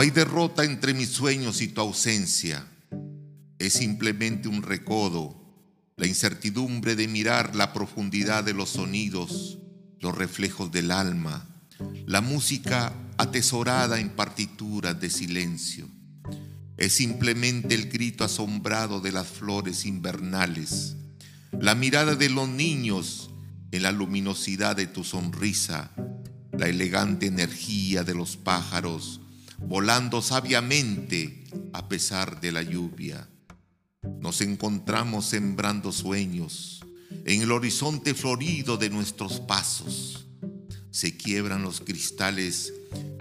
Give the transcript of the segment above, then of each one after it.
Hay derrota entre mis sueños y tu ausencia. Es simplemente un recodo, la incertidumbre de mirar la profundidad de los sonidos, los reflejos del alma, la música atesorada en partituras de silencio. Es simplemente el grito asombrado de las flores invernales, la mirada de los niños en la luminosidad de tu sonrisa, la elegante energía de los pájaros volando sabiamente a pesar de la lluvia. Nos encontramos sembrando sueños en el horizonte florido de nuestros pasos. Se quiebran los cristales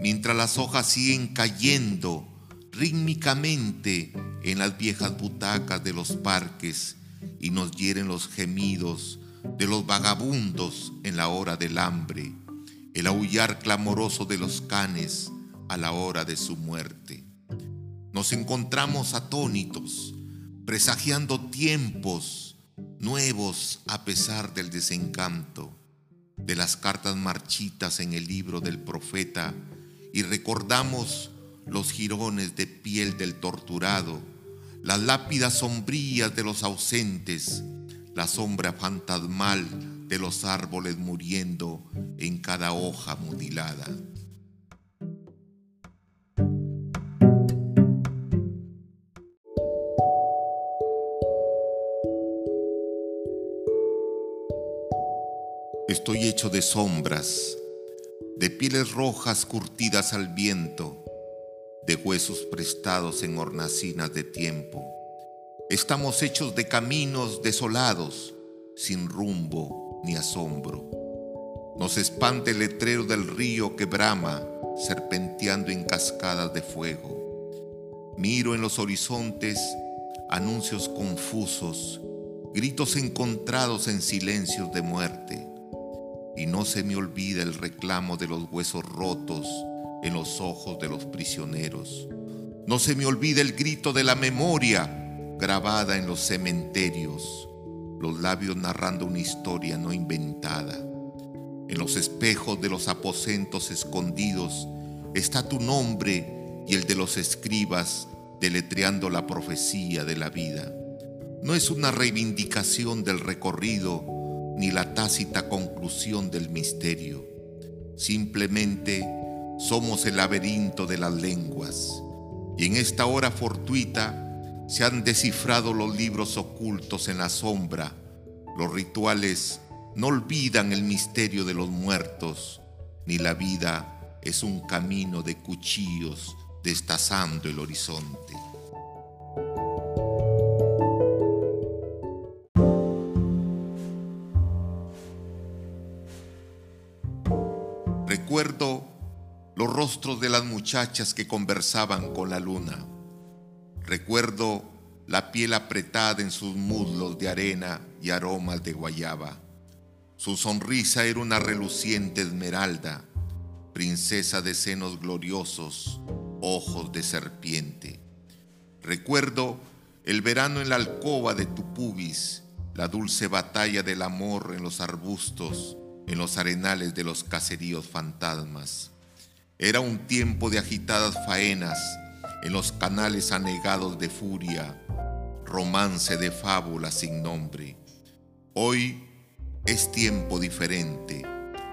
mientras las hojas siguen cayendo rítmicamente en las viejas butacas de los parques y nos hieren los gemidos de los vagabundos en la hora del hambre, el aullar clamoroso de los canes a la hora de su muerte. Nos encontramos atónitos, presagiando tiempos nuevos a pesar del desencanto de las cartas marchitas en el libro del profeta y recordamos los jirones de piel del torturado, las lápidas sombrías de los ausentes, la sombra fantasmal de los árboles muriendo en cada hoja mutilada. Estoy hecho de sombras, de pieles rojas curtidas al viento, de huesos prestados en hornacinas de tiempo. Estamos hechos de caminos desolados, sin rumbo ni asombro. Nos espanta el letrero del río que brama, serpenteando en cascadas de fuego. Miro en los horizontes anuncios confusos, gritos encontrados en silencios de muerte y no se me olvida el reclamo de los huesos rotos en los ojos de los prisioneros. No se me olvida el grito de la memoria grabada en los cementerios, los labios narrando una historia no inventada. En los espejos de los aposentos escondidos está tu nombre y el de los escribas deletreando la profecía de la vida. No es una reivindicación del recorrido, ni la tácita conclusión del misterio. Simplemente somos el laberinto de las lenguas y en esta hora fortuita se han descifrado los libros ocultos en la sombra. Los rituales no olvidan el misterio de los muertos, ni la vida es un camino de cuchillos destazando el horizonte. Recuerdo los rostros de las muchachas que conversaban con la luna. Recuerdo la piel apretada en sus muslos de arena y aromas de guayaba. Su sonrisa era una reluciente esmeralda, princesa de senos gloriosos, ojos de serpiente. Recuerdo el verano en la alcoba de tu pubis, la dulce batalla del amor en los arbustos, en los arenales de los caseríos fantasmas. Era un tiempo de agitadas faenas en los canales anegados de furia, romance de fábula sin nombre. Hoy es tiempo diferente,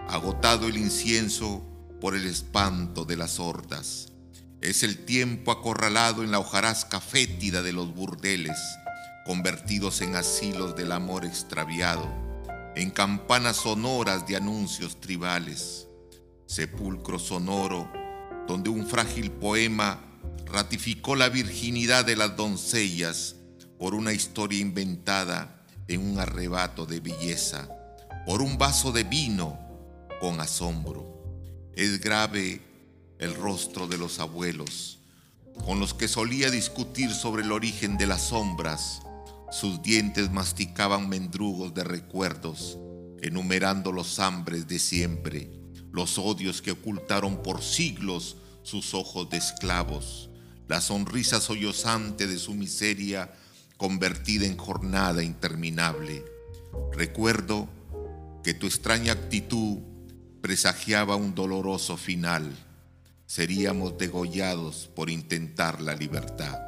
agotado el incienso por el espanto de las hordas. Es el tiempo acorralado en la hojarasca fétida de los burdeles, convertidos en asilos del amor extraviado en campanas sonoras de anuncios tribales, sepulcro sonoro donde un frágil poema ratificó la virginidad de las doncellas por una historia inventada en un arrebato de belleza, por un vaso de vino con asombro. Es grave el rostro de los abuelos, con los que solía discutir sobre el origen de las sombras, sus dientes masticaban mendrugos de recuerdos, enumerando los hambres de siempre, los odios que ocultaron por siglos sus ojos de esclavos, la sonrisa sollozante de su miseria convertida en jornada interminable. Recuerdo que tu extraña actitud presagiaba un doloroso final. seríamos degollados por intentar la libertad.